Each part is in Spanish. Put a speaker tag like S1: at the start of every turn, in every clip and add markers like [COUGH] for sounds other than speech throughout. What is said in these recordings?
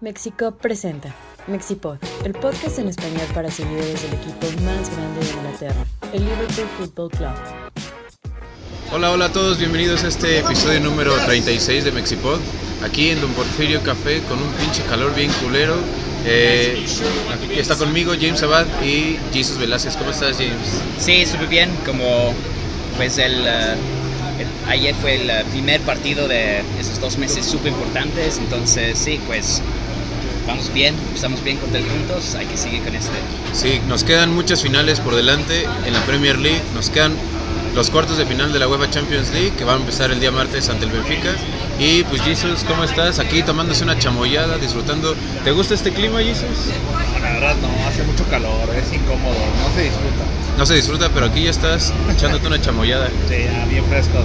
S1: México presenta Mexipod, el podcast en español para seguidores del equipo más grande de Inglaterra, el Liverpool Football Club.
S2: Hola, hola a todos, bienvenidos a este episodio número 36 de Mexipod, aquí en Don Porfirio Café con un pinche calor bien culero. Eh, aquí está conmigo James Abad y Jesus Velázquez. ¿Cómo estás, James?
S3: Sí, súper bien, como pues el, uh, el- ayer fue el primer partido de esos dos meses súper importantes, entonces sí, pues vamos bien, estamos bien juntos, hay que seguir con este.
S2: Sí, nos quedan muchas finales por delante en la Premier League. Nos quedan los cuartos de final de la UEFA Champions League que van a empezar el día martes ante el Benfica. Y pues Jesus, ¿cómo estás? Aquí tomándose una chamoyada, disfrutando. ¿Te gusta este clima, Jesus?
S4: La verdad no, hace mucho calor, es incómodo, no se disfruta.
S2: No se disfruta, pero aquí ya estás echándote una chamoyada.
S4: Sí, ya bien frescos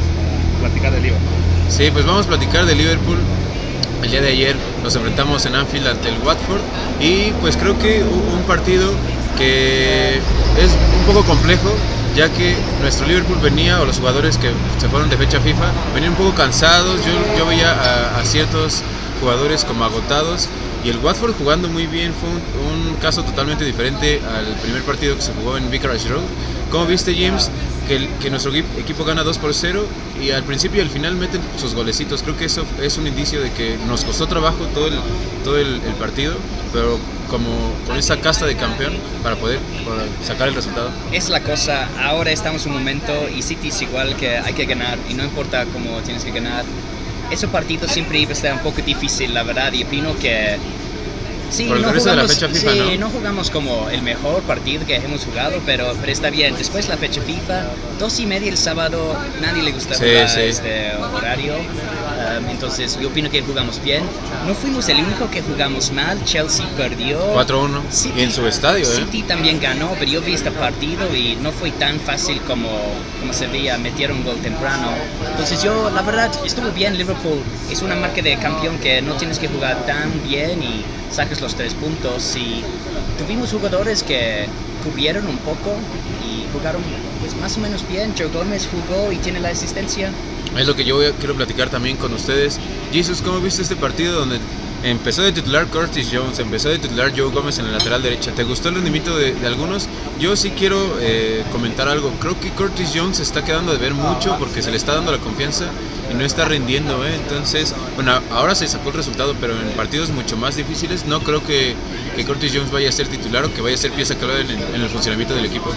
S4: para platicar del Liverpool.
S2: Sí, pues vamos a platicar de Liverpool. El día de ayer nos enfrentamos en Anfield ante el Watford y pues creo que un partido que es un poco complejo ya que nuestro Liverpool venía o los jugadores que se fueron de fecha FIFA venían un poco cansados. Yo, yo veía a, a ciertos jugadores como agotados y el Watford jugando muy bien fue un, un caso totalmente diferente al primer partido que se jugó en Vicarage Road. ¿Cómo viste James? Que, el- que nuestro equi- equipo gana 2 por 0 y al principio y al final meten sus golecitos. Creo que eso es un indicio de que nos costó trabajo todo el, todo el, el partido, pero como con esa casta de campeón para poder para sacar el resultado.
S3: Es la cosa, ahora estamos en un momento y City es igual que hay que ganar y no importa cómo tienes que ganar. Ese partido siempre iba a estar un poco difícil, la verdad, y opino que... Sí,
S2: Por el
S3: no
S2: regreso de la
S3: jugamos,
S2: fecha FIFA,
S3: sí,
S2: ¿no?
S3: no jugamos como el mejor partido que hemos jugado, pero, pero está bien. Después la fecha FIFA, dos y media el sábado, nadie le gusta
S2: Sí,
S3: jugar
S2: sí.
S3: este horario. Um, entonces yo opino que jugamos bien. No fuimos el único que jugamos mal. Chelsea perdió.
S2: 4-1 y en su estadio, ¿eh?
S3: City también ganó, pero yo vi este partido y no fue tan fácil como, como se veía, metieron un gol temprano. Entonces yo, la verdad, estuvo bien. Liverpool es una marca de campeón que no tienes que jugar tan bien y sacas los tres puntos. Y tuvimos jugadores que cubrieron un poco y jugaron pues, más o menos bien. Joe Gómez jugó y tiene la asistencia.
S2: Es lo que yo quiero platicar también con ustedes. Jesus, ¿cómo viste este partido donde empezó de titular Curtis Jones, empezó de titular Joe Gómez en el lateral derecha? ¿Te gustó el rendimiento de, algunos? Yo sí quiero eh, comentar algo. Creo que Curtis Jones se está quedando de ver mucho porque se le está dando la confianza y no está rindiendo. ¿eh? Entonces, bueno, ahora se sacó el resultado, pero en partidos mucho más difíciles no creo que, Curtis Jones vaya a ser titular o que vaya a ser pieza clave en el funcionamiento del equipo.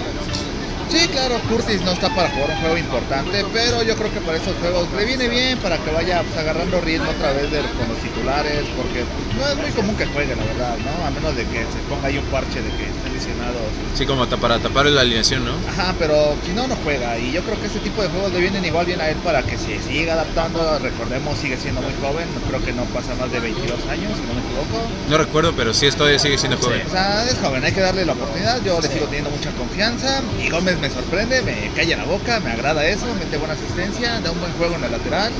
S4: Sí, claro, Curtis no está para jugar un juego importante, pero yo creo que para esos juegos le viene bien para que vaya pues, agarrando ritmo otra vez de, con los titulares, porque no es muy común que juegue, la verdad, ¿no? A menos de que se ponga ahí un parche de que
S2: Sí, como para tapar la alineación, ¿no?
S4: Ajá, pero si no, no juega. Y yo creo que este tipo de juegos le vienen igual bien a él para que se siga adaptando. Recordemos, sigue siendo muy joven. Creo que no pasa más de 22 años, si no me equivoco.
S2: No recuerdo, pero sí, todavía sigue siendo joven.
S4: O sea, es joven, hay que darle la oportunidad. Yo le sigo teniendo mucha confianza. Y Gómez me sorprende, me calla la boca, me agrada eso, mete buena asistencia, da un buen juego en el lateral.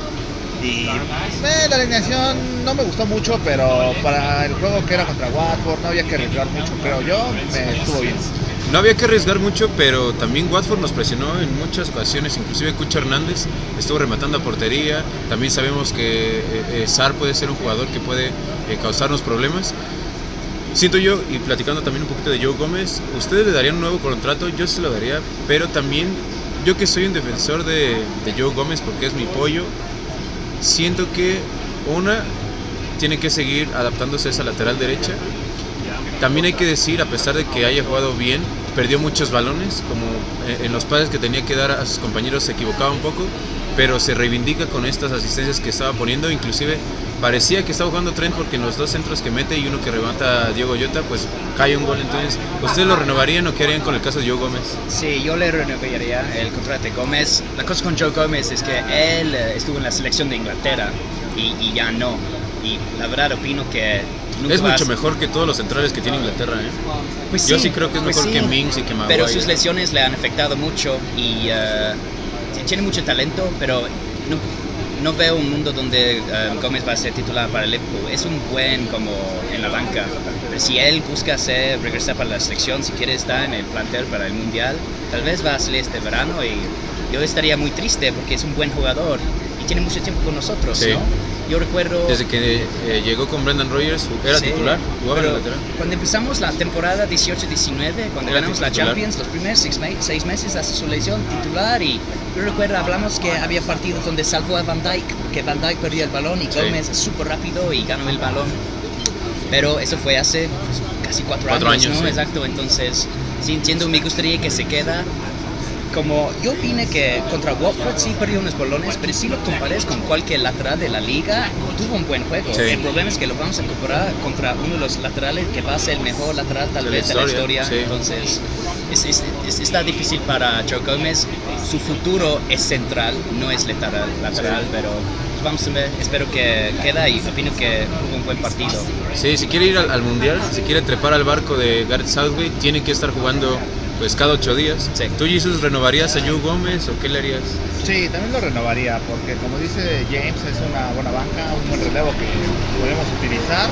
S4: Y eh, la alineación no me gustó mucho, pero para el juego que era contra Watford no había que arriesgar mucho, creo yo. Me estuvo bien.
S2: No había que arriesgar mucho, pero también Watford nos presionó en muchas ocasiones, inclusive Cucho Hernández estuvo rematando a portería, también sabemos que eh, eh, Sar puede ser un jugador que puede eh, causarnos problemas. Siento yo, y platicando también un poquito de Joe Gómez, ustedes le darían un nuevo contrato, yo se lo daría, pero también yo que soy un defensor de, de Joe Gómez porque es mi pollo, siento que una tiene que seguir adaptándose a esa lateral derecha. También hay que decir, a pesar de que haya jugado bien, perdió muchos balones, como eh, en los pases que tenía que dar a sus compañeros se equivocaba un poco, pero se reivindica con estas asistencias que estaba poniendo, inclusive parecía que estaba jugando Trent porque en los dos centros que mete y uno que remata a Diego Yota, pues cae un gol, entonces, ¿ustedes lo renovarían o qué harían con el caso de Joe Gómez?
S3: Sí, yo le renovaría el contrato de Gómez. La cosa con Joe Gómez es que él eh, estuvo en la selección de Inglaterra y, y ya no. Y la verdad opino que
S2: Es
S3: vas-
S2: mucho mejor que todos los centrales que tiene Inglaterra, ¿eh?
S3: Pues
S2: Yo sí creo que es
S3: pues
S2: mejor
S3: sí,
S2: que Mings y que Maguire.
S3: Pero sus lesiones le han afectado mucho y sí, tiene mucho talento, pero no, no veo un mundo donde eh, Gómez va a ser titular para el Liverpool. Es un buen como en la banca. Pero si él busca hacer, regresar para la selección, si quiere estar en el plantel para el Mundial, tal vez va a salir este verano y yo estaría muy triste porque es un buen jugador y tiene mucho tiempo con nosotros,
S2: Sí.
S3: ¿no? Yo recuerdo...
S2: Desde que eh, llegó con Brendan Rogers, era
S3: Sí,
S2: titular, jugaba en el
S3: pero
S2: lateral.
S3: Cuando empezamos la temporada 18-19, cuando
S2: Era
S3: ganamos la
S2: titular.
S3: Champions, los primeros seis, me- seis meses hasta su lesión titular y yo recuerdo hablamos que había partidos donde salvó a Van Dijk, que Van Dijk perdía el balón y. Gómez súper rápido y ganó el balón. Pero eso fue hace pues, casi cuatro,
S2: Cuatro
S3: años,
S2: años,
S3: ¿no?
S2: sí.
S3: Exacto, entonces sí entiendo, me gustaría que se queda como yo opine que contra Watford sí perdió unos balones, pero si lo compares con cualquier lateral de la liga, tuvo un buen juego.
S2: Sí.
S3: El problema es que lo vamos a comparar contra uno de los laterales que va a ser el mejor lateral tal
S2: De la
S3: vez de la
S2: historia, sí.
S3: Entonces, es, es- es- está difícil para Joe Gómez. Su futuro es central, no es lateral, lateral pero vamos a ver. Espero que queda y opino que hubo un buen partido.
S2: Sí, si quiere ir al, al mundial, si quiere trepar al barco de Gareth Southgate, tiene que estar jugando pues cada ocho días.
S3: Sí.
S2: ¿Tú, Jesus, renovarías a Joe Gómez o qué le harías?
S4: Sí, también lo renovaría porque como dice James es una buena banca, un buen relevo que podemos utilizar.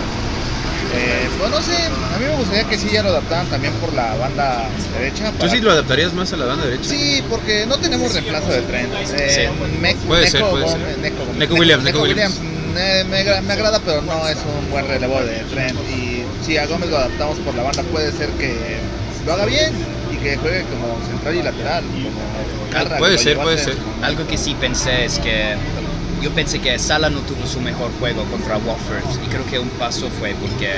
S4: Eh, pues no sé, a mí me gustaría que sí ya lo adaptaran también por la banda derecha.
S2: ¿Tú sí lo adaptarías más a la banda derecha?
S4: Sí, porque no tenemos reemplazo de Trent. Eh,
S3: Sí.
S4: Me-
S2: Puede ser, puede
S4: Gómez-
S2: ser.
S4: Neco,
S2: Neco Williams, Neco
S4: Williams. eh, me, me agrada, pero no es un buen relevo de Trent. Y si a Gómez lo adaptamos por la banda, puede ser que lo haga bien que juegue como central y lateral. Como Carra,
S2: Puede ser, puede ser.
S3: Algo que sí pensé es que yo pensé que Sala no tuvo su mejor juego contra Watford y creo que un paso fue porque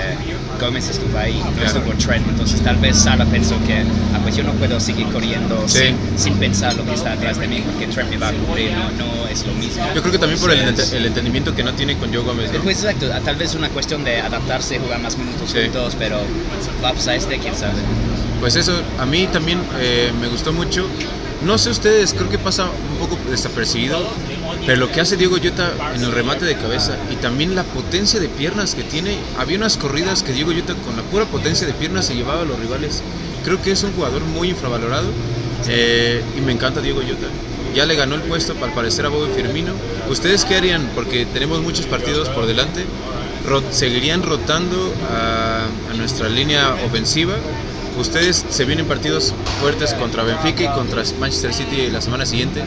S3: Gómez estuvo ahí, no
S2: Claro.
S3: estuvo Trent, entonces tal vez Sala pensó que ah, pues yo no puedo seguir corriendo
S2: Sí.
S3: sin, sin pensar lo que está atrás de mí porque Trent me va a cubrir, no, no es lo mismo.
S2: Yo creo que también por el, el entendimiento que no tiene con Joe Gómez, ¿no?
S3: Pues exacto, tal vez una cuestión de adaptarse, jugar más minutos
S2: Sí.
S3: juntos, pero va a este, quién sabe.
S2: Pues eso, a mí también eh, me gustó mucho. No sé ustedes, creo que pasa un poco desapercibido, pero lo que hace Diego Jota en el remate de cabeza y también la potencia de piernas que tiene. Había unas corridas que Diego Jota con la pura potencia de piernas se llevaba a los rivales. Creo que es un jugador muy infravalorado eh, y me encanta Diego Jota. Ya le ganó el puesto al parecer a Bobby Firmino. ¿Ustedes qué harían? Porque tenemos muchos partidos por delante. ¿Seguirían rotando a nuestra línea ofensiva? Ustedes se vienen partidos fuertes contra Benfica y contra Manchester City la semana siguiente.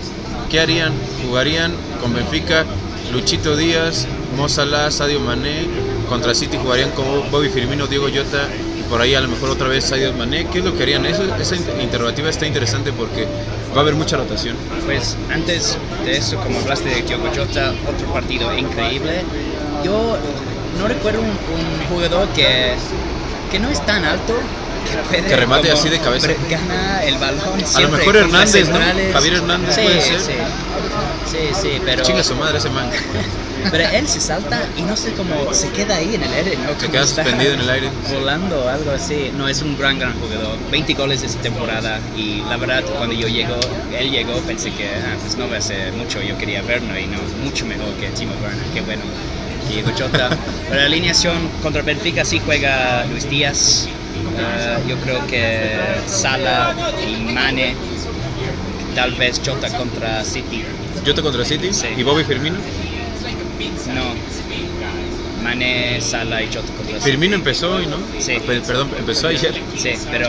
S2: ¿Qué harían? ¿Jugarían con Benfica Luchito Díaz, Mo Salah, Sadio Mané? Contra City jugarían con Bobby Firmino, Diego Jota y por ahí a lo mejor otra vez Sadio Mané. ¿Qué es lo que harían? Eso, esa inter- interrogativa está interesante porque va a haber mucha rotación.
S3: Pues antes de eso, como hablaste de Diogo Jota, otro partido increíble. Yo no recuerdo un, un jugador que, que no es tan alto. Que,
S2: remate así de cabeza.
S3: Gana el balón.
S2: A lo mejor Hernández, ¿no? Javier Hernández
S3: sí,
S2: puede ser.
S3: Sí, sí, sí, pero,
S2: Chinga su madre ese man. [LAUGHS]
S3: pero él se salta y no sé cómo se queda ahí en el aire. ¿no?
S2: Se queda suspendido en el aire.
S3: Volando algo así. No, es un gran, gran jugador. 20 goles esta temporada y la verdad cuando yo llego, él llegó, pensé que ah, pues no va a ser mucho. Yo quería verlo y no, mucho mejor que Timo Werner. Qué bueno. Diego Jota. [LAUGHS] Pero la alineación contra Benfica sí juega Luis Díaz. Ah, yo creo que Sala y Mane. Tal vez Jota contra City.
S2: Jota contra City
S3: Sí.
S2: y Bobby Firmino.
S3: No. Mane, Sala y Jota contra City.
S2: Firmino empezó y no.
S3: Sí.
S2: Pe- Perdón, empezó ayer.
S3: Sí, pero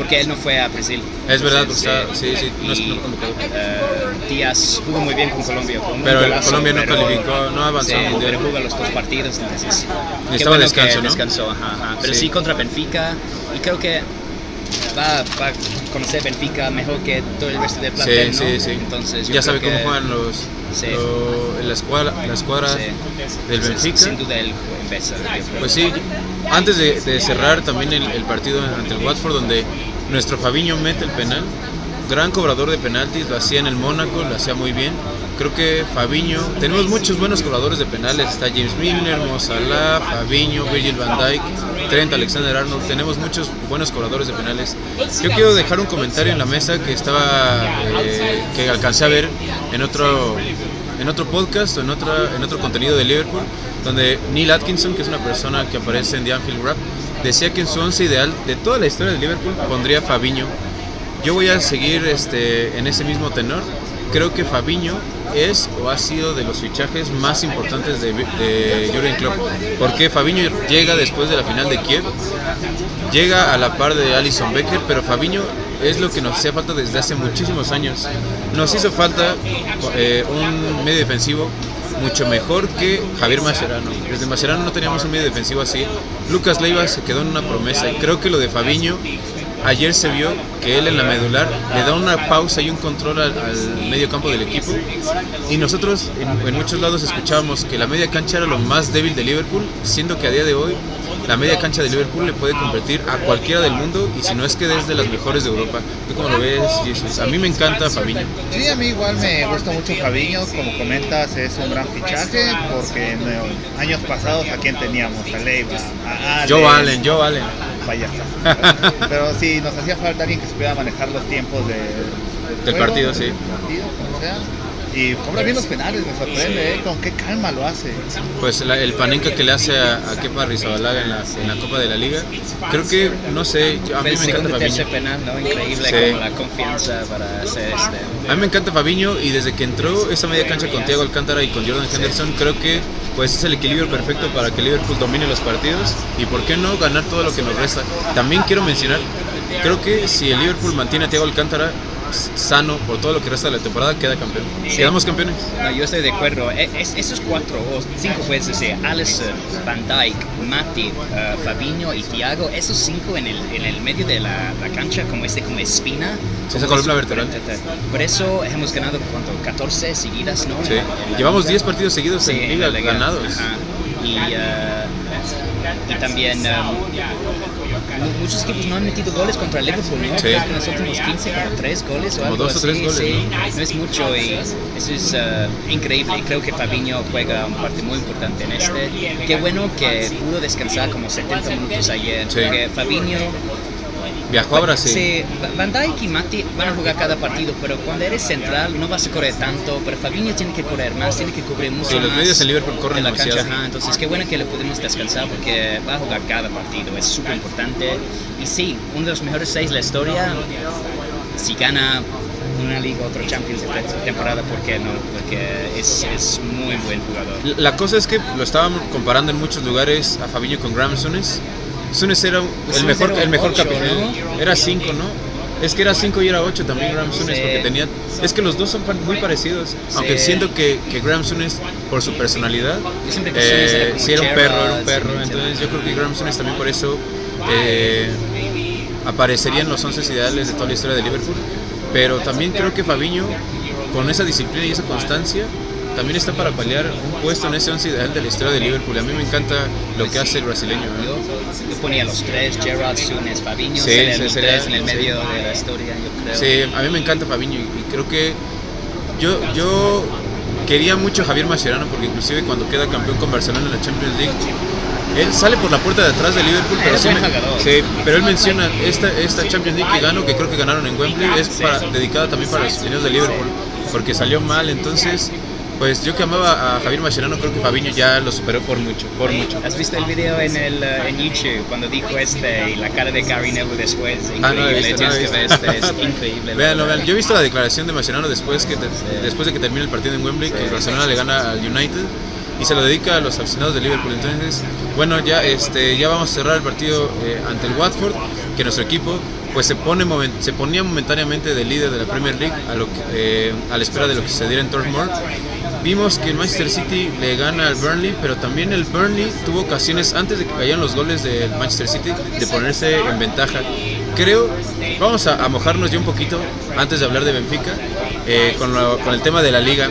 S3: porque él no fue a Brasil.
S2: Es verdad, porque sí, sí, no es- no convocado.
S3: eh, Díaz jugó muy bien con Colombia. un
S2: Pero
S3: golazo,
S2: Colombia no
S3: pero-
S2: calificó, no avanzó
S3: Sí, pero jugó los dos partidos, entonces.
S2: Necesitaba
S3: bueno
S2: descanso, ¿no?
S3: descansó, ajá, ajá. Pero
S2: Sí.
S3: sí. contra Benfica, y creo que va, va a conocer Benfica mejor que todo el resto del plantel,
S2: Sí,
S3: ¿no?
S2: sí, sí.
S3: Entonces, yo
S2: ya sabe cómo
S3: que-
S2: juegan los,
S3: Sí.
S2: lo- la escuadra, la escuadra
S3: Sí.
S2: del Benfica.
S3: Sin duda yo creo.
S2: Pues sí, antes de, de cerrar también el, el partido ante el Watford, donde nuestro Fabiño mete el penal, gran cobrador de penaltis, lo hacía en el Mónaco, lo hacía muy bien. Creo que Fabiño, tenemos muchos buenos cobradores de penales, está James Milner, Mo Salah, Fabiño, Virgil van Dijk, Trent Alexander Arnold, tenemos muchos buenos cobradores de penales. Yo quiero dejar un comentario en la mesa que estaba, eh, que alcancé a ver en otro, en otro podcast o en, otra, en otro contenido de Liverpool, donde Neil Atkinson, que es una persona que aparece en The Anfield Rap, decía que en su once ideal de toda la historia de Liverpool pondría Fabiño. Yo voy a seguir este, en ese mismo tenor. Creo que Fabiño es o ha sido de los fichajes más importantes de, de Jurgen Klopp. Porque Fabiño llega después de la final de Kiev, llega a la par de Alison Becker, pero Fabiño es lo que nos hacía falta desde hace muchísimos años. Nos hizo falta eh, un medio defensivo mucho mejor que Javier Mascherano. Desde Mascherano no teníamos un medio defensivo así. Lucas Leiva se quedó en una promesa y creo que lo de Fabiño ayer se vio que él en la medular le da una pausa y un control al, al medio campo del equipo. Y nosotros en, en muchos lados escuchábamos que la media cancha era lo más débil de Liverpool, siendo que a día de hoy la media cancha de Liverpool le puede competir a cualquiera del mundo y si no es que desde las mejores de Europa. ¿Tú cómo lo ves, Jesus? A mí me encanta Fabiño.
S4: Sí, a mí igual me gusta mucho Fabiño, como comentas es un gran fichaje porque en eh, años pasados a quién teníamos, a Leiva, a Allen,
S2: Joe Allen, Joe Allen.
S4: payasa. [LAUGHS] Pero sí, nos hacía falta alguien que supiera manejar los tiempos de,
S2: Del partido, sí.
S4: del partido, como sea. Y cobra bien los penales, me sorprende, ¿eh? con qué calma lo hace.
S2: Pues la- el panenca que le hace a, a Kepa Rizabalaga en la, en la Copa de la Liga, creo que, no sé, yo- a mí
S3: el
S2: me encanta Fabiño.
S3: penal, ¿no? Increíble
S2: Sí.
S3: como la confianza para hacer este.
S2: A mí me encanta Fabiño y desde que entró esa media cancha con Thiago Alcántara y con Jordan Henderson, creo que pues es el equilibrio perfecto para que Liverpool domine los partidos y por qué no ganar todo lo que nos resta. También quiero mencionar, creo que si el Liverpool mantiene a Thiago Alcántara sano por todo lo que resta de la temporada, queda campeón.
S3: Sí.
S2: Quedamos campeones.
S3: No, yo estoy de acuerdo. E- es- esos cuatro o cinco puedes decir, Alisson, Van Dijk, Matip, eh, Fabinho y Thiago, esos cinco en el, en el medio de la, la cancha como este como espina.
S2: Sí, esa columna vertebral.
S3: Por eso hemos ganado ¿cuánto? 14 seguidas, ¿no?
S2: Sí.
S3: En la- en la
S2: Llevamos
S3: liga.
S2: 10 partidos seguidos
S3: Sí,
S2: en
S3: en
S2: liga
S3: la liga.
S2: ganados.
S3: Ajá. Y, y también mu- muchos equipos no han metido goles contra Liverpool, ¿no?
S2: Sí.
S3: Creo que en los últimos 15, como 3 goles o
S2: Como
S3: algo
S2: dos o
S3: así.
S2: tres goles,
S3: sí.
S2: ¿no?
S3: no es mucho y eso es eh, increíble. Y creo que Fabinho juega un parte muy importante en este. Qué bueno que pudo descansar como 70 minutos ayer.
S2: Sí.
S3: Porque Fabinho
S2: Viajó a Brasil.
S3: Sí, Van Dijk y Mati van a jugar cada partido, pero cuando eres central no vas a correr tanto, pero Fabinho tiene que correr más, tiene que cubrir mucho
S2: Sí, los
S3: más
S2: medios en Liverpool corren
S3: de la cancha. ajá. Entonces, qué bueno que le podemos descansar porque va a jugar cada partido, es súper importante. Y sí, uno de los mejores seis de la historia, si gana una liga, otro Champions esta temporada, ¿por qué no? Porque es, es muy buen jugador.
S2: La cosa es que lo estaban comparando en muchos lugares a Fabinho con Graham Sones era
S3: Pues
S2: el mejor, el mejor capitán. Era 5, ¿no? Es que era 5 y era 8 también Graham Sones
S3: Sí.
S2: porque tenía... Es que los dos son muy parecidos. Aunque siento que, que Graham Sones, por su personalidad, eh, sí era un perro, era un perro. Entonces yo creo que Graham Sones también por eso eh, aparecería en los 11 ideales de toda la historia de Liverpool. Pero también creo que Fabinho, con esa disciplina y esa constancia, también está para paliar un puesto en ese 11 ideal de la historia de Liverpool. A mí me encanta lo que hace el brasileño. ¿eh?
S3: Yo, yo ponía los tres, Gerrard, Souness, Fabinho,
S2: Sí,
S3: sería
S2: sí,
S3: los
S2: sería-
S3: tres en el
S2: sí.
S3: medio de la historia, yo creo.
S2: Sí, a mí me encanta Fabinho y, y creo que yo, yo quería mucho a Javier Mascherano porque inclusive cuando queda campeón con Barcelona en la Champions League, él sale por la puerta de atrás de Liverpool, pero,
S3: Es
S2: sí sí, pero él menciona esta, esta Champions League que ganó, que creo que ganaron en Wembley, es para, dedicada también para los aficionados de Liverpool, porque salió mal, entonces, pues yo que amaba a Javier Mascherano, creo que Fabinho ya lo superó por mucho, por mucho.
S3: ¿Has visto el video en, el, eh, en YouTube cuando dijo este y la cara de Gary Neville después?
S2: Ah, no he
S3: Increíble,
S2: visto, no he visto.
S3: este, es [LAUGHS] increíble.
S2: Véanlo, vean. Yo he visto la declaración de Mascherano después, que después de que termine el partido en Wembley, que el Barcelona le gana al United y se lo dedica a los aficionados de Liverpool. Entonces, bueno, ya, este, ya vamos a cerrar el partido eh, ante el Watford, que nuestro equipo pues se, pone se ponía momentáneamente de líder de la Premier League a, lo que, eh, a la espera de lo que sucediera en Turf Moor. Vimos que el Manchester City le gana al Burnley, pero también el Burnley tuvo ocasiones antes de que cayeran los goles del Manchester City de ponerse en ventaja. Creo, vamos a, mojarnos ya un poquito antes de hablar de Benfica eh, con, con el tema de la liga.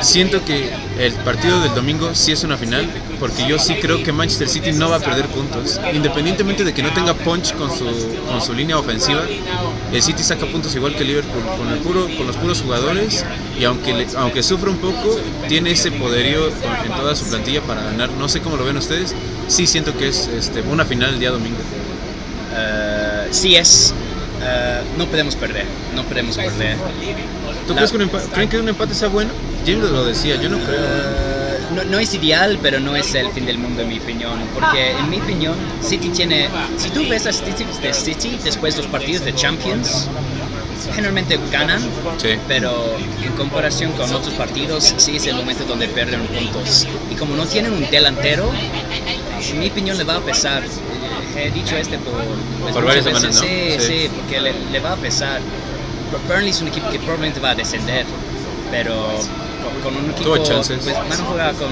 S2: Siento que el partido del domingo sí es una final, porque yo sí creo que Manchester City no va a perder puntos. Independientemente de que no tenga punch con su, con su línea ofensiva, el City saca puntos igual que Liverpool, con, el puro, con los puros jugadores, y aunque, le- aunque sufre un poco, tiene ese poderío en toda su plantilla para ganar. No sé cómo lo ven ustedes, sí siento que es este, una final el día domingo.
S3: Eh, sí es. eh, no podemos perder, no podemos perder.
S2: ¿Tú
S3: La-
S2: crees que un empate, creen que un empate sea bueno? James lo decía, yo no creo.
S3: Eh, no, no es ideal, pero no es el fin del mundo en mi opinión, porque en mi opinión City tiene, si tú ves las statistics de City después de los partidos de Champions, generalmente ganan,
S2: Sí.
S3: pero en comparación con otros partidos sí es el momento donde pierden puntos. Y como no tienen un delantero, en mi opinión le va a pesar. Eh, He dicho este por, pues,
S2: Por varias
S3: veces.
S2: semanas, ¿no?
S3: Sí,
S2: Sí.
S3: sí, porque le, le va a pesar. Burnley es un equipo que probablemente va a descender, pero con un equipo. Pues, van a jugar con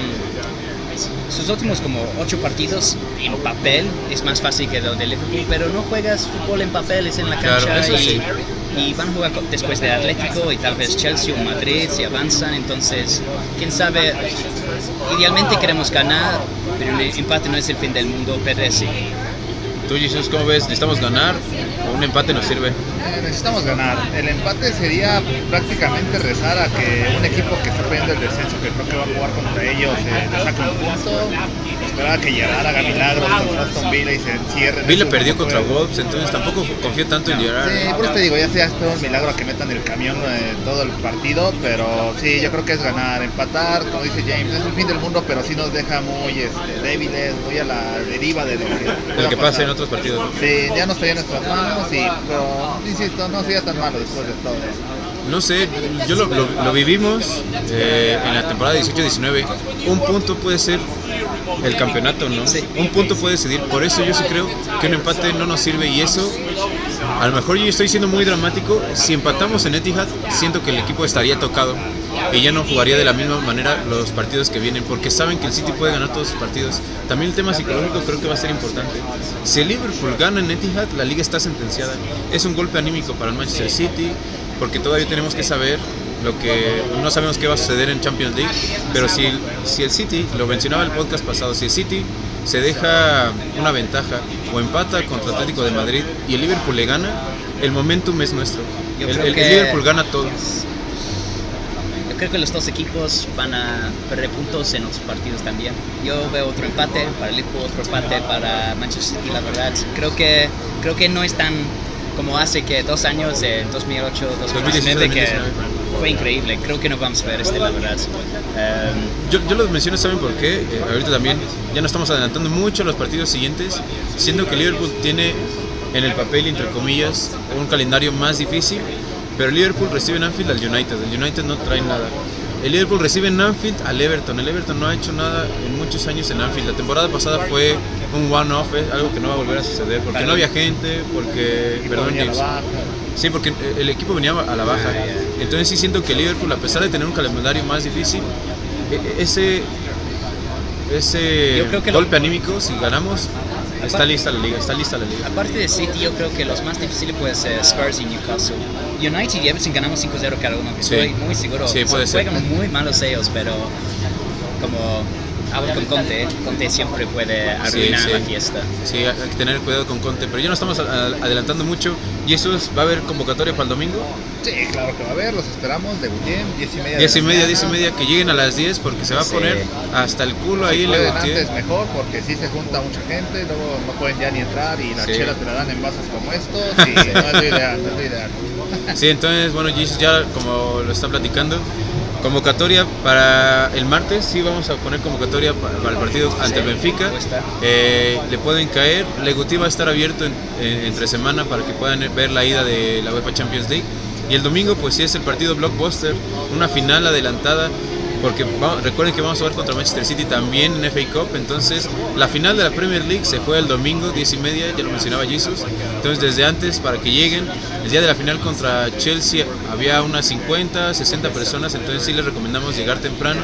S3: sus últimos como ocho partidos en papel es más fácil que lo de Liverpool, pero no juegas fútbol en papel, es en la
S2: Claro,
S3: cancha
S2: eso
S3: y,
S2: sí.
S3: y van a jugar después de Atlético y tal vez Chelsea o Madrid si avanzan, entonces quién sabe, idealmente queremos ganar, pero el empate no es el fin del mundo, perder sí.
S2: Tú, Jesús, ¿cómo ves? ¿Necesitamos ganar o un empate nos sirve?
S4: Eh, necesitamos ganar. El empate sería prácticamente rezar a que un equipo que está perdiendo el descenso, que creo que va a jugar contra ellos, eh, saque un punto. Esperar a que llegara haga milagros contra Aston Villa y se encierre. en
S2: Villa perdió contra. Wolves, entonces tampoco confío tanto en Gerard.
S4: Sí, por eso te digo, ya sea espero un milagro a que metan el camión eh, todo el partido, pero sí, yo creo que es ganar, empatar, como dice James, es el fin del mundo, pero sí nos deja muy este, débiles, muy a la deriva de lo que,
S2: de lo que pasa en otros partidos. ¿no?
S4: Sí, ya no estaría en nuestras manos, y, pero insisto, no sería tan malo después de todo.
S2: No sé, yo lo, lo- lo vivimos eh, en la temporada 18-19. Un punto puede ser el campeonato, ¿no? Un punto puede decidir. Por eso yo sí creo que un empate no nos sirve y eso, a lo mejor yo estoy siendo muy dramático. Si empatamos en Etihad, siento que el equipo estaría tocado y ya no jugaría de la misma manera los partidos que vienen porque saben que el City puede ganar todos sus partidos. También el tema psicológico creo que va a ser importante. Si el Liverpool gana en Etihad, la liga está sentenciada. Es un golpe anímico para el Manchester City porque todavía tenemos que saber lo que no sabemos qué va a suceder en Champions League, pero si, el- si el City, lo mencionaba el podcast pasado, si el City se deja una ventaja o empata contra Atlético de Madrid y el Liverpool le gana, el momentum es nuestro. El, el- el Liverpool gana todo.
S3: Yo creo que los dos equipos van a perder puntos en otros partidos también. Yo veo otro empate para Liverpool, otro empate para Manchester City, la verdad. Creo que, creo que no es tan como hace que dos años, en 2008, 2019, que
S2: 2019.
S3: Fue increíble. Creo que no vamos a ver este, la verdad. Em,
S2: Yo, yo los menciono, ¿saben por qué? Eh, ahorita también ya no estamos adelantando mucho los partidos siguientes, siendo que Liverpool tiene en el papel, entre comillas, un calendario más difícil, pero Liverpool recibe en Anfield al United, el United no trae nada. El Liverpool recibe en Anfield al Everton, el Everton no ha hecho nada en muchos años en Anfield. La temporada pasada fue un one-off, algo que no va a volver a suceder, porque no había gente, porque... Perdón, James. Sí, porque el equipo venía a la baja. Entonces sí siento que Liverpool, a pesar de tener un calendario más difícil, e- e- ese, ese
S3: lo-
S2: golpe anímico, si ganamos, está
S3: Aparte-
S2: lista la liga, está lista la liga.
S3: aparte de City, yo creo que los más difíciles pueden ser Spurs y Newcastle. United y Everton ganamos 5-0 cada uno,
S2: Sí.
S3: estoy muy seguro.
S2: Sí, puede ser.
S3: Juegan muy malos ellos, pero como hablo con Conte, Conte siempre puede arruinar
S2: sí.
S3: la fiesta.
S2: Sí, hay que tener cuidado con Conte, pero ya no estamos adelantando mucho. ¿Y eso es- va a haber convocatoria para el domingo?
S4: Sí, claro que va a haber, los esperamos, debutien, 10 y media. de
S2: 10 y
S4: la
S2: media,
S4: mañana.
S2: 10 y media, que lleguen a las 10 porque se va a
S3: Sí.
S2: poner hasta el culo ahí
S4: Si pueden
S2: Legutier.
S4: antes mejor porque si se junta mucha gente, luego no pueden ya ni entrar y las
S2: Sí.
S4: chelas te la dan en vasos como estos y no es lo [LAUGHS] ideal, no es lo ideal.
S2: Sí, entonces, bueno, Jesus ya como lo está platicando, convocatoria para el martes, sí vamos a poner convocatoria pa- para, el partido ante el Benfica. Eh, le pueden caer, Legutí va a estar abierto en- en- entre semana para que puedan ver la ida de la UEFA Champions League. Y el domingo, pues sí es el partido Blockbuster, una final adelantada, porque va- recuerden que vamos a jugar contra Manchester City también en FA Cup. Entonces, la final de la Premier League se juega el domingo, 10 y media, ya lo mencionaba Jesus. Entonces, desde antes, para que lleguen, el día de la final contra Chelsea había unas 50, 60 personas, entonces sí les recomendamos llegar temprano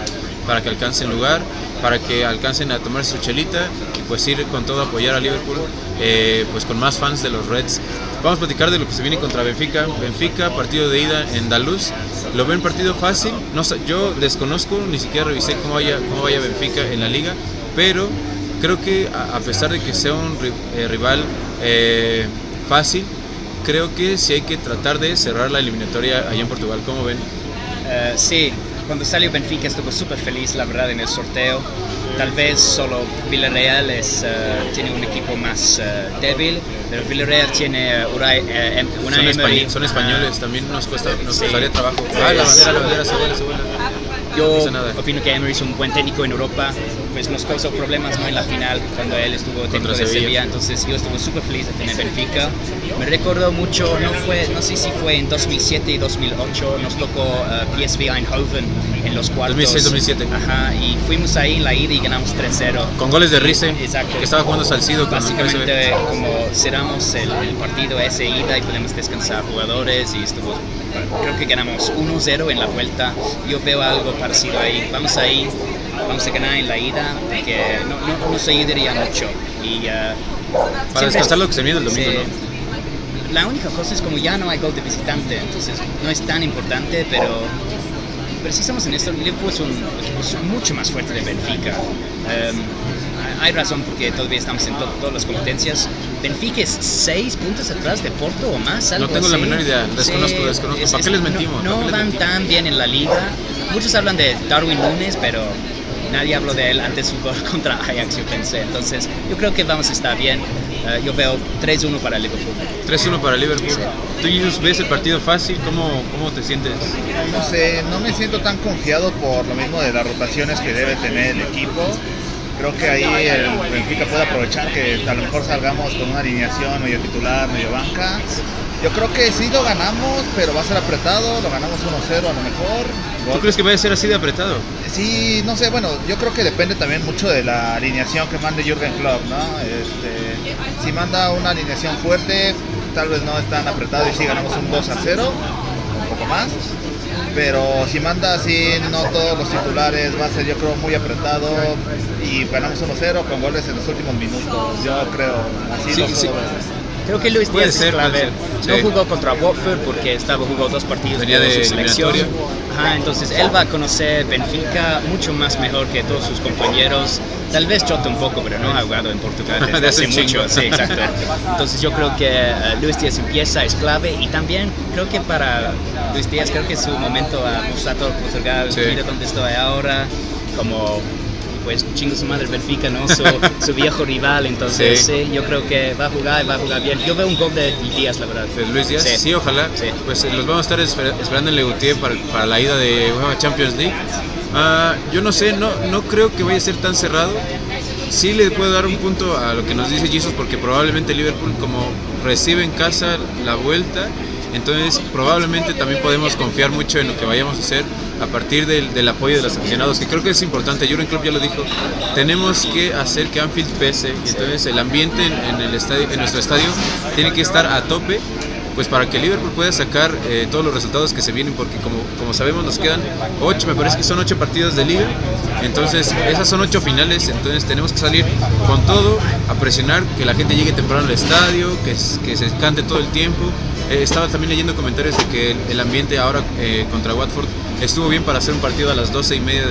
S2: para que alcancen lugar, para que alcancen a tomar su chelita y pues ir con todo a apoyar a Liverpool, eh, pues con más fans de los Reds. Vamos a platicar de lo que se viene contra Benfica. Benfica, partido de ida en Daluz. Lo ven partido fácil. No, yo desconozco, ni siquiera revisé cómo vaya, cómo vaya Benfica en la liga, pero creo que a, pesar de que sea un eh, rival eh, fácil, creo que sí hay que tratar de cerrar la eliminatoria allá en Portugal. ¿Cómo ven?
S3: Eh, sí, cuando salió Benfica estuve súper feliz, la verdad, en el sorteo. Tal vez solo Villarreal es, eh, tiene un equipo más eh, débil, pero Villarreal tiene Unai, eh, em- Unai
S2: Son,
S3: Emery.
S2: españ- son españoles, también nos, cuesta, nos
S3: Sí.
S2: costaría trabajo. Ah, la bandera, la bandera, se vuela, se vuela.
S3: Yo
S2: No
S3: opino que Emery es un buen técnico en Europa. Pues nos causó problemas ¿no? en la final cuando él estuvo dentro de
S2: Sevilla.
S3: Entonces yo estuve súper feliz de tener Benfica. Me recordó mucho, no fue, no sé si fue en 2007 y 2008, nos tocó uh, PSV Eindhoven en los cuartos.
S2: 2006-2007.
S3: Ajá, y fuimos ahí en la ida y ganamos 3-0.
S2: Con goles de Rice,
S3: Exacto.
S2: que estaba jugando Salcido con el
S3: Básicamente
S2: PSV.
S3: como cerramos el, el partido ese ida y podemos descansar jugadores y estuvo, creo que ganamos 1-0 en la vuelta. Yo veo algo parecido ahí. Vamos ahí, vamos a ganar en la ida porque no, no, nos ayudaría mucho. Y, uh,
S2: Para descansar lo que se viene el domingo,
S3: Sí.
S2: ¿no?
S3: La única cosa es como ya no hay gol de visitante, entonces no es tan importante, pero precisamos en esto, Liverpool es un equipo mucho más fuerte de Benfica. Em, hay razón porque todavía estamos en to- todas las competencias. Benfica es seis puntos atrás de Porto o más, algo
S2: tengo la
S3: así.
S2: menor idea, desconozco, desconozco. ¿Para qué les
S3: no-
S2: mentimos?
S3: No,
S2: ¿Para qué les
S3: van
S2: mentimos?
S3: tan bien en la liga. Muchos hablan de Darwin Núñez, pero nadie habló de él antes su gol [LAUGHS] contra Ajax, yo pensé. Entonces, yo creo que vamos a estar bien. Eh, yo veo 3-1 para Liverpool.
S2: 3-1 para Liverpool. ¿Tú Jesus, ves el partido fácil? ¿Cómo, ¿Cómo te sientes?
S4: No sé, no me siento tan confiado por lo mismo de las rotaciones que debe tener el equipo. Creo que ahí el Benfica puede aprovechar que a lo mejor salgamos con una alineación medio titular, medio banca. Yo creo que sí lo ganamos, pero va a ser apretado, lo ganamos 1-0 a lo mejor.
S2: ¿Tú crees que vaya a ser así de apretado?
S4: Sí, no sé, bueno, yo creo que depende también mucho de la alineación que mande Jürgen Klopp, ¿no? Este, si manda una alineación fuerte, tal vez no es tan apretado y sí ganamos un 2 a 0, un poco más. Pero si manda así, no todos los titulares, va a ser yo creo muy apretado y ganamos 1-0 con goles en los últimos minutos, yo creo. Así
S2: Sí,
S4: lo
S2: sí.
S3: Creo que Luis
S2: Puede
S3: Díaz
S2: ser,
S3: es clave.
S2: ser,
S3: No
S2: sí.
S3: jugó contra Watford porque estaba jugando dos partidos
S2: Venía
S3: por
S2: de
S3: su selección. Ajá, entonces él va a conocer Benfica mucho más mejor que todos sus compañeros. Tal vez Jota un poco, pero no ha jugado en Portugal [LAUGHS] desde
S2: De hace
S3: mucho. Sí, exacto. Entonces yo creo que eh, Luis Díaz empieza, es clave y también creo que para Luis Díaz creo que es su momento a mostrar todo Portugal.
S2: Sí.
S3: Mira dónde estoy ahora, como pues chingo su madre Benfica, ¿no? Su, su viejo rival, entonces
S2: Sí.
S3: sí, yo creo que va a jugar y va a jugar bien. Yo veo un gol de Díaz, la verdad.
S2: ¿De Luis Díaz?
S3: Sí.
S2: Sí, ojalá. Pues eh, los vamos a estar esper- esperando en Legutier para, para la ida de UEFA Champions League. Ah, yo no sé, no, no creo que vaya a ser tan cerrado. Sí le puedo dar un punto a lo que nos dice Jesus porque probablemente Liverpool como recibe en casa la vuelta, entonces probablemente también podemos confiar mucho en lo que vayamos a hacer a partir del, apoyo de los aficionados, que creo que es importante. Jurgen Klopp ya lo dijo, tenemos que hacer que Anfield pese, y entonces el ambiente en, en el nuestro estadio tiene que estar a tope pues para que Liverpool pueda sacar eh, todos los resultados que se vienen, porque como, sabemos nos quedan ocho, me parece que son ocho partidos de liga, entonces esas son ocho finales, entonces tenemos que salir con todo, a presionar, que la gente llegue temprano al estadio, que se cante todo el tiempo. Eh, estaba también leyendo comentarios de que el, ambiente ahora eh, contra Watford estuvo bien para hacer un partido a las doce y media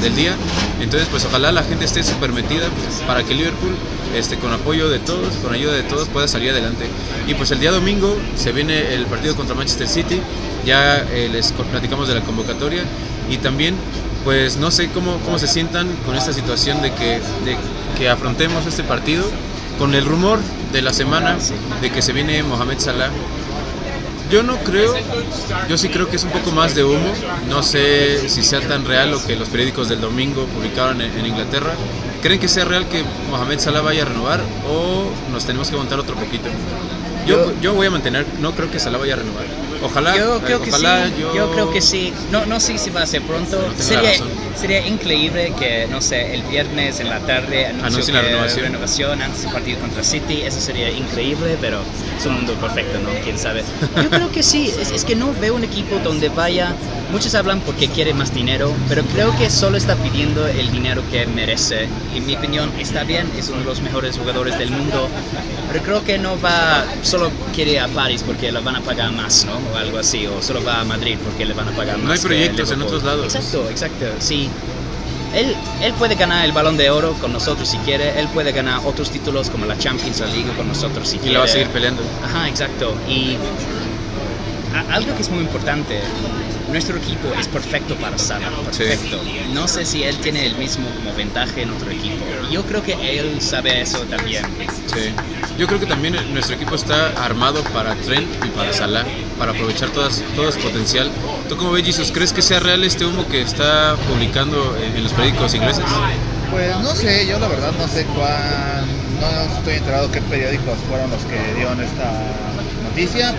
S2: del día, entonces pues ojalá la gente esté súper metida pues, para que Liverpool este, con apoyo de todos, con ayuda de todos, pueda salir adelante. Y pues el día domingo se viene el partido contra Manchester City, ya eh, les platicamos de la convocatoria. Y también pues no sé cómo, cómo se sientan con esta situación de que, de que afrontemos este partido con el rumor de la semana de que se viene Mohamed Salah. Yo no creo, yo sí creo que es un poco más de humo. No sé si sea tan real lo que los periódicos del domingo publicaron en, en Inglaterra. ¿Creen que sea real que Mohamed Salah vaya a renovar o nos tenemos que montar otro poquito? Yo, yo voy a mantener, no creo que Salah vaya a renovar. Ojalá,
S3: Yo creo que
S2: ojalá
S3: sí.
S2: yo,
S3: Yo... creo que sí. No, no sé si va a ser pronto.
S2: No
S3: sería, sería increíble que, no sé, el viernes en la tarde
S2: Anuncien la renovación.
S3: renovación antes del partido contra City. Eso sería increíble, pero es un mundo perfecto, ¿no? ¿Quién sabe? Yo creo que sí. Es, es que no veo un equipo donde vaya... Muchos hablan porque quiere más dinero, pero creo que solo está pidiendo el dinero que merece. En mi opinión, está bien, es uno de los mejores jugadores del mundo, pero creo que no va, solo quiere a París porque le van a pagar más, ¿no? O algo así, o solo va a Madrid porque le van a pagar más.
S2: No hay proyectos en otros lados.
S3: Exacto, exacto, sí. Él, él puede ganar el balón de oro con nosotros si quiere, él puede ganar otros títulos como la Champions League con nosotros si
S2: y
S3: quiere.
S2: la va a seguir peleando.
S3: Ajá, exacto. Y algo que es muy importante, nuestro equipo es perfecto para Salah, perfecto. No sé si él tiene el mismo como ventaja en otro equipo. Yo creo que él sabe eso también.
S2: Sí. Yo creo que también nuestro equipo está armado para Trent y para Salah, para aprovechar todas, todo su potencial. ¿Tú cómo ves, Jesus? ¿Crees que sea real este humo que está publicando en, en los periódicos ingleses?
S4: Pues no sé, yo la verdad no sé cuán. No estoy enterado qué periódicos fueron los que dieron esta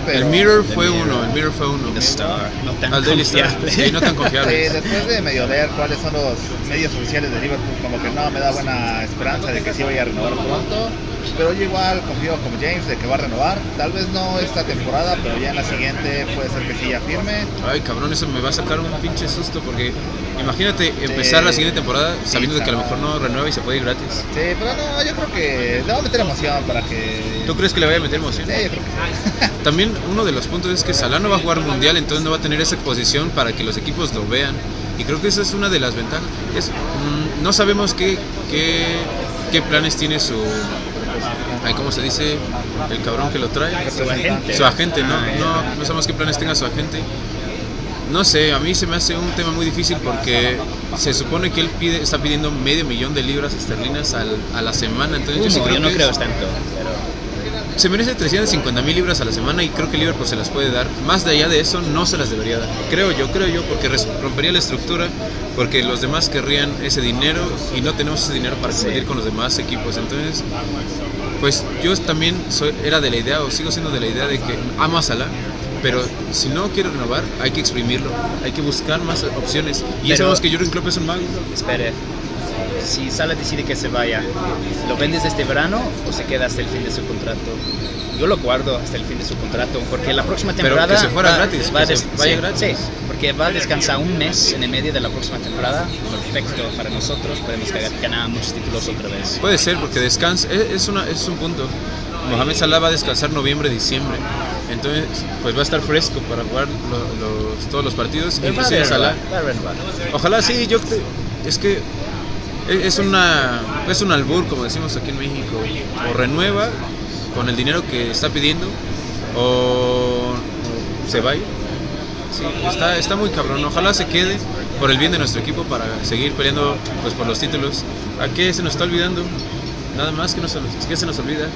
S4: pero.
S2: El Mirror fue uno, el Mirror fue uno.
S3: The Star, no tan
S2: Al
S3: confiable.
S2: sí, no tan [LAUGHS]
S4: Sí,
S2: confiable.
S4: después de medio leer cuáles son los medios oficiales de Liverpool, como que no me da buena esperanza de que sí vaya a renovar pronto. Pero yo igual confío como James de que va a renovar. Tal vez no esta temporada, pero ya en la siguiente puede ser que sí ya firme.
S2: Ay, cabrón, eso me va a sacar un pinche susto porque imagínate empezar la siguiente temporada sabiendo de que a lo mejor no renueva y se puede ir gratis.
S4: Sí, pero no, yo creo que le va a meter emoción para que.
S2: ¿Tú crees que le vaya a meter emoción?
S4: Sí, yo creo que sí. [LAUGHS]
S2: También uno de los puntos es que Salah no va a jugar mundial, entonces no va a tener esa exposición para que los equipos lo vean. Y creo que esa es una de las ventajas. Es, mm, no sabemos qué, qué, qué planes tiene su... Ay, ¿Cómo se dice? El cabrón que lo trae.
S3: Su agente.
S2: Su agente, ¿no?
S3: Ah.
S2: No, no sabemos qué planes tenga su agente. No sé, a mí se me hace un tema muy difícil porque se supone que él pide, está pidiendo medio millón de libras esterlinas al- a la semana. Entonces yo, sí
S3: Humo,
S2: creo
S3: yo no
S2: que
S3: creo
S2: es-
S3: tanto. Pero
S2: se merece 350 mil libras a la semana y creo que Liverpool se las puede dar. Más de allá de eso no se las debería dar. Creo yo, creo yo, porque rompería la estructura, porque los demás querrían ese dinero y no tenemos ese dinero para
S3: Sí.
S2: competir con los demás equipos. Entonces, pues yo también soy, era de la idea, o sigo siendo de la idea de que amo a Salah, pero si no quiere renovar, hay que exprimirlo, hay que buscar más opciones. Y ya
S3: Pero-
S2: sabemos que Jurgen Klopp es un mago.
S3: espere. Si Sala decide que se vaya, ¿lo vendes este verano o se queda hasta el fin de su contrato? Yo lo guardo hasta el fin de su contrato, porque la próxima
S2: Pero que
S3: temporada.
S2: se fuera
S3: va-
S2: gratis,
S3: va
S2: que se vaya
S3: sí,
S2: gratis.
S3: Sí, porque va a descansar un mes en el medio de la próxima temporada. Perfecto para nosotros, podemos ganar- muchos títulos otra vez.
S2: Puede ser, porque descansa, es, es una, es un punto. Mohamed Salah va a descansar noviembre, diciembre. Entonces, pues va a estar fresco para jugar lo- los- todos los partidos. Inclusive Salah. Ojalá sí, yo te- es que es una es un albur como decimos aquí en México. O renueva con el dinero que está pidiendo o se va. a ir. Sí, está, está muy cabrón. Ojalá se quede por el bien de nuestro equipo para seguir peleando pues por los títulos. ¿A qué se nos está olvidando? Nada más que, que se nos olvida.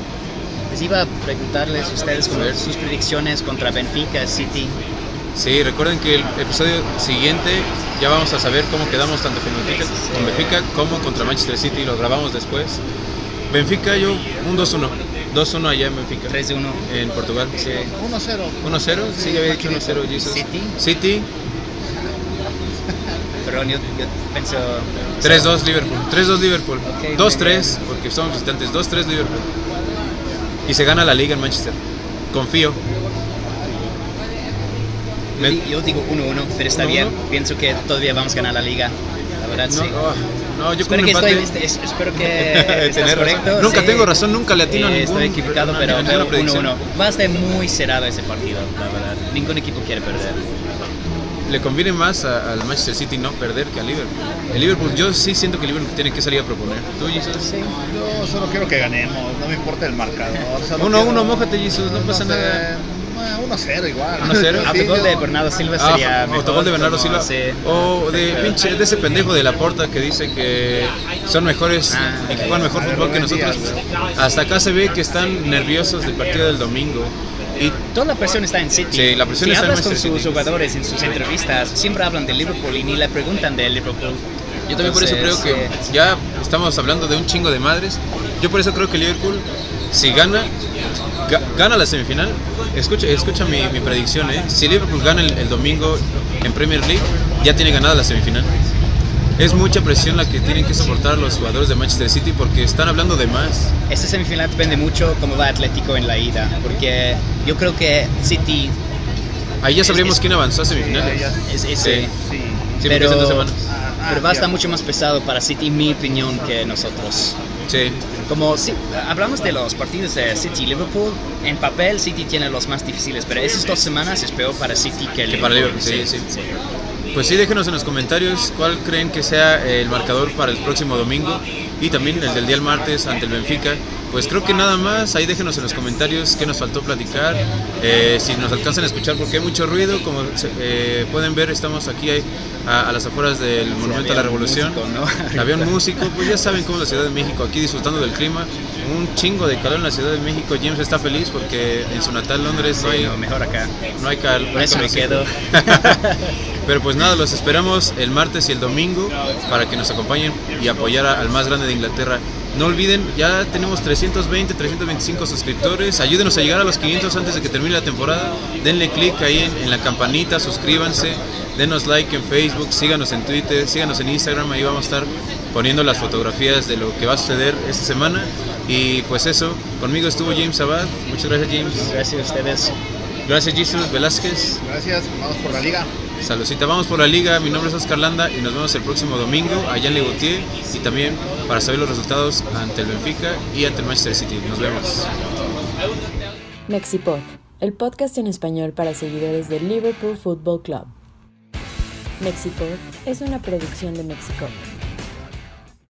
S3: Les iba a preguntarles a ustedes
S2: A
S3: sus predicciones contra Benfica, City.
S2: Sí, recuerden que el episodio siguiente ya vamos a saber cómo quedamos tanto con Benfica, con Benfica como contra Manchester City, lo grabamos después. Benfica yo un 2-1, 2-1 allá en Benfica,
S3: 3 de 1.
S2: en Portugal. Sí.
S4: 1-0.
S2: 1-0, sí, ya había dicho 1-0 Jesus.
S3: City.
S2: City,
S3: Pero yo, yo pienso.
S2: 3-2 Liverpool, 3-2 Liverpool,
S3: Ok, muy
S2: 2-3 porque somos visitantes, 2-3 Liverpool. Y se gana la liga en Manchester. Confío.
S3: Yo,
S2: Me-
S3: yo digo 1-1, pero está
S2: 1-1.
S3: bien. Pienso que todavía vamos a ganar la liga. La verdad,
S2: No,
S3: sí.
S2: oh, no, yo
S3: espero, que
S2: empate.
S3: estoy, es- espero que [LAUGHS] estás correcto.
S2: Nunca
S3: sí.
S2: tengo razón, nunca le atino a
S3: Eh,
S2: ningún-
S3: Estoy equivocado, pero
S2: ninguna
S3: pero
S2: predicción.
S3: 1-1. Va a estar muy cerrado ese partido, la verdad. Ningún equipo quiere perder.
S2: le conviene más al Manchester City no perder que al Liverpool. El Liverpool, yo sí siento que el Liverpool tiene que salir a proponer. ¿Tú, Jesus?
S4: Yo solo quiero que ganemos, no me importa el marcador.
S2: Uno a uno, mójate, Jesus, no pasa
S4: sé,
S2: nada.
S4: Eh, 1-0 igual.
S2: 1-0. [LAUGHS]
S4: Sí,
S3: Autogol
S4: yo-
S3: de Bernardo Silva
S2: Ah,
S3: sería mejor.
S2: autogol de Bernardo Silva.
S3: sí.
S2: O de pinche, de ese pendejo de la porta que dice que son mejores
S3: Ah,
S2: y que juegan mejor fútbol que nosotros. Hasta acá se ve que están nerviosos del partido del domingo. Y
S3: Toda la presión está en City.
S2: Sí, la presión
S3: si
S2: está en
S3: hablas con sus
S2: City.
S3: jugadores en sus entrevistas, siempre hablan de Liverpool y ni le preguntan de Liverpool.
S2: Yo también por eso creo
S3: Entonces,
S2: que
S3: eh,
S2: ya estamos hablando de un chingo de madres. Yo por eso creo que Liverpool, si gana, ga- gana la semifinal. Escucha, escucha mi, mi predicción, ¿eh? Si Liverpool gana el, el domingo en Premier League, ya tiene ganada la semifinal. Es mucha presión la que tienen que soportar los jugadores de Manchester City porque están hablando de más.
S3: Esta semifinal depende mucho cómo va Atlético en la ida, porque yo creo que City
S2: Ahí ya sabríamos
S3: es-
S2: quién avanzó a semifinales.
S3: es.
S2: Sí.
S4: sí.
S2: Sí,
S3: pero- Pero va a estar mucho más pesado para City, en mi opinión, que nosotros.
S2: Sí.
S3: Como si hablamos de los partidos de City y Liverpool, en papel City tiene los más difíciles, pero esas dos semanas es peor para City que,
S2: Que para Liverpool, sí, sí. Pues sí, déjenos en los comentarios cuál creen que sea el marcador para el próximo domingo y también el del día del martes ante el Benfica. Pues creo que nada más, ahí déjenos en los comentarios qué nos faltó platicar, eh, si nos alcanzan a escuchar porque hay mucho ruido, como eh, pueden ver estamos aquí a, las afueras del Monumento a la Revolución, músico, [LAUGHS] había un músico, pues ya saben cómo es la Ciudad de México, aquí disfrutando del clima, un chingo de calor en la Ciudad de México, James está feliz porque en su natal Londres no hay...
S3: mejor acá.
S2: No hay calor.
S3: Por eso me quedo. [LAUGHS]
S2: Pero pues nada, los esperamos el martes y el domingo para que nos acompañen y apoyar al más grande de Inglaterra. No olviden, ya tenemos 320, 325 suscriptores. Ayúdenos a llegar a los 500 antes de que termine la temporada. Denle click ahí en, la campanita, suscríbanse, denos like en Facebook, síganos en Twitter, síganos en Instagram. Ahí vamos a estar poniendo las fotografías de lo que va a suceder esta semana. Y pues eso, conmigo estuvo James Abad. Muchas gracias, James.
S3: Gracias a ustedes.
S2: Gracias, Jesus Velázquez.
S4: Gracias, vamos por la liga.
S2: Saludcita, vamos por la liga. Mi nombre es Oscar Landa y nos vemos el próximo domingo allá en Legoutier y también para saber los resultados ante el Benfica y ante el Manchester City. Nos vemos.
S1: Mexipod, el podcast en español para seguidores del Liverpool Football Club. Mexipod es una producción de Mexico.